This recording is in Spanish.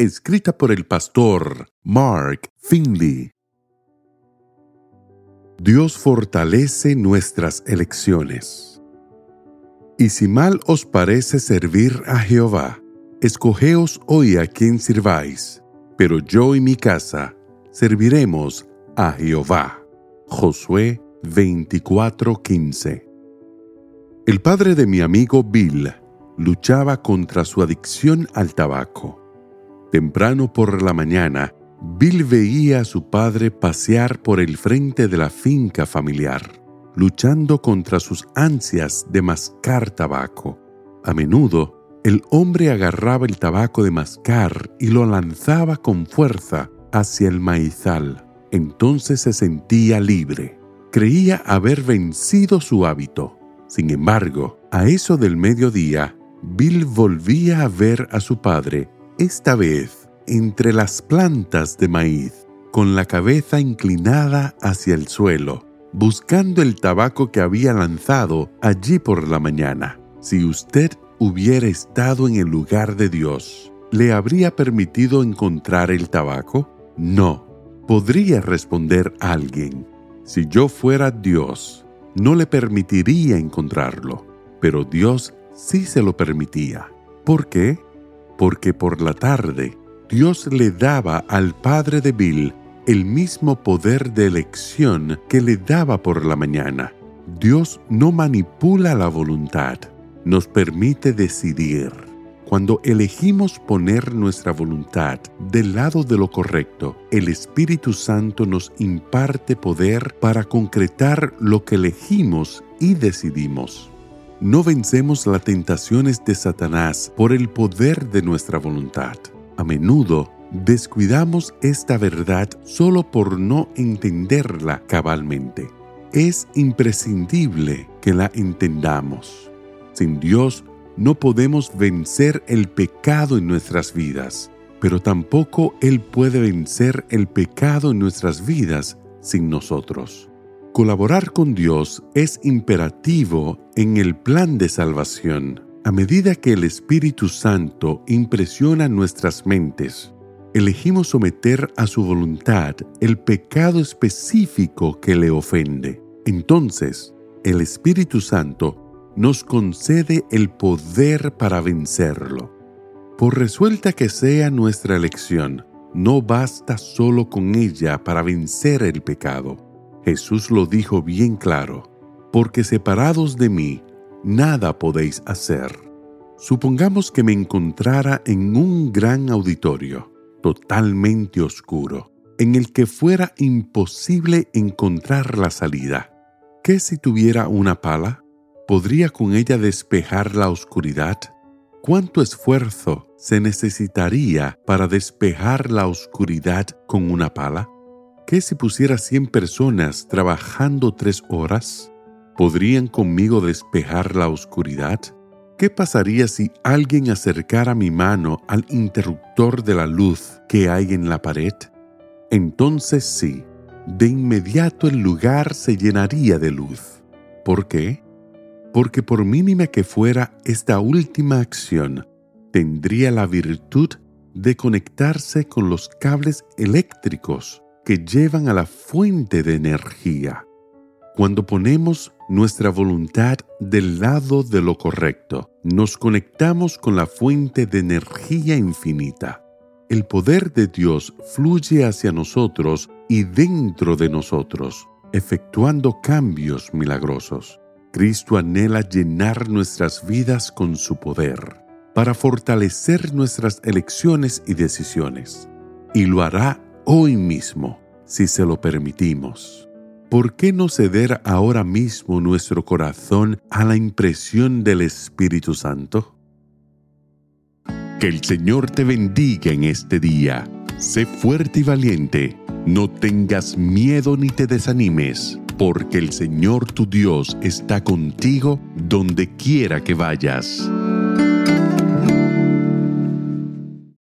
escrita por el pastor Mark Finley. Dios fortalece nuestras elecciones. Y si mal os parece servir a Jehová, escogeos hoy a quien sirváis, pero yo y mi casa serviremos a Jehová. Josué 24:15 El padre de mi amigo Bill luchaba contra su adicción al tabaco Temprano por la mañana, Bill veía a su padre pasear por el frente de la finca familiar, luchando contra sus ansias de mascar tabaco. A menudo, el hombre agarraba el tabaco de mascar y lo lanzaba con fuerza hacia el maizal. Entonces se sentía libre. Creía haber vencido su hábito. Sin embargo, a eso del mediodía, Bill volvía a ver a su padre esta vez entre las plantas de maíz, con la cabeza inclinada hacia el suelo, buscando el tabaco que había lanzado allí por la mañana. Si usted hubiera estado en el lugar de Dios, ¿le habría permitido encontrar el tabaco? No. Podría responder alguien, si yo fuera Dios, no le permitiría encontrarlo, pero Dios sí se lo permitía. ¿Por qué? Porque por la tarde Dios le daba al padre de Bill el mismo poder de elección que le daba por la mañana. Dios no manipula la voluntad, nos permite decidir. Cuando elegimos poner nuestra voluntad del lado de lo correcto, el Espíritu Santo nos imparte poder para concretar lo que elegimos y decidimos no vencemos las tentaciones de Satanás por el poder de nuestra voluntad. A menudo descuidamos esta verdad solo por no entenderla cabalmente. Es imprescindible que la entendamos. Sin Dios no podemos vencer el pecado en nuestras vidas, pero tampoco Él puede vencer el pecado en nuestras vidas sin nosotros. Colaborar con Dios es imperativo en el plan de salvación. A medida que el Espíritu Santo impresiona nuestras mentes, elegimos someter a su voluntad el pecado específico que le ofende. Entonces, el Espíritu Santo nos concede el poder para vencerlo. Por resuelta que sea nuestra elección, no basta solo con ella para vencer el pecado Jesús lo dijo bien claro, porque separados de mí, nada podéis hacer. Supongamos que me encontrara en un gran auditorio, totalmente oscuro, en el que fuera imposible encontrar la salida. ¿Qué si tuviera una pala? ¿Podría con ella despejar la oscuridad? ¿Cuánto esfuerzo se necesitaría para despejar la oscuridad con una pala? ¿Qué si pusiera 100 personas trabajando tres horas? ¿Podrían conmigo despejar la oscuridad? ¿Qué pasaría si alguien acercara mi mano al interruptor de la luz que hay en la pared? Entonces sí, de inmediato el lugar se llenaría de luz. ¿Por qué? Porque por mínima que fuera esta última acción, tendría la virtud de conectarse con los cables eléctricos que llevan a la fuente de energía. Cuando ponemos nuestra voluntad del lado de lo correcto, nos conectamos con la fuente de energía infinita. El poder de Dios fluye hacia nosotros y dentro de nosotros, efectuando cambios milagrosos. Cristo anhela llenar nuestras vidas con su poder para fortalecer nuestras elecciones y decisiones. Y lo hará hoy mismo, si se lo permitimos. ¿Por qué no ceder ahora mismo nuestro corazón a la impresión del Espíritu Santo? Que el Señor te bendiga en este día. Sé fuerte y valiente, no tengas miedo ni te desanimes, porque el Señor tu Dios está contigo donde quiera que vayas.